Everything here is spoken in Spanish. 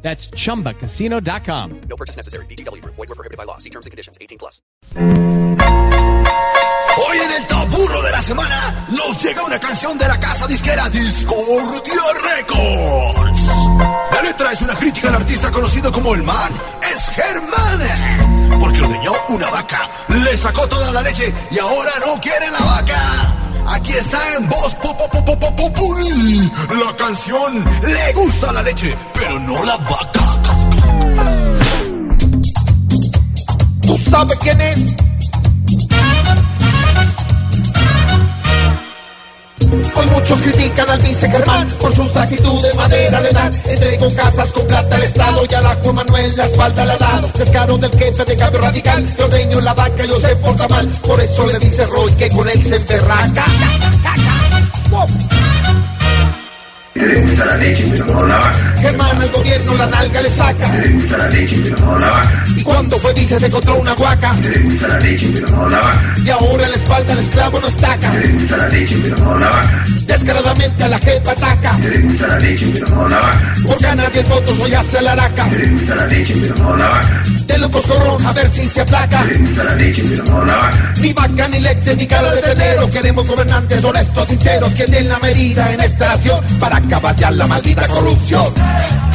That's chumbacasino.com. No purchase necessary. BGW. Void were prohibited by law. See terms and conditions. 18 plus. Hoy en el top burro de la semana nos llega una canción de la casa disquera Discordia Records. La letra es una crítica al artista conocido como el man. Es Germán. Porque ordeñó una vaca, le sacó toda la leche y ahora no quiere la vaca. Aquí está en voz po, po, po. La canción le gusta la leche, pero no la vaca. ¿Tú sabes quién es? Hoy muchos critican al vice Germán por sus actitudes madera le dan. Entregó casas con plata al Estado y a la Juan Manuel la espalda le ha. Descaro del jefe de cambio radical, le ordeño la vaca y lo se porta mal. Por eso le dice Roy que con él se emberraca. Le gusta la leche, pero no la vaca. Germán al gobierno la nalga le saca. Le gusta la leche, pero no la vaca. Y cuando fue vice se encontró una guaca. Le gusta la leche, pero no la vaca. Y ahora en la espalda el esclavo no estaca. Le gusta la leche, pero no la vaca. Descaradamente a la jefa ataca. Le gusta la leche, pero no la vaca. Por ganar 10 votos hoy hace la araca. Le gusta la leche, pero no la vaca. De locos corrón a ver si se aplaca. Le gusta la leche, vaca ni leche ni cara de tenero. Queremos gobernantes honestos, sinceros, que den la medida en esta nación para acabar ya la maldita corrupción.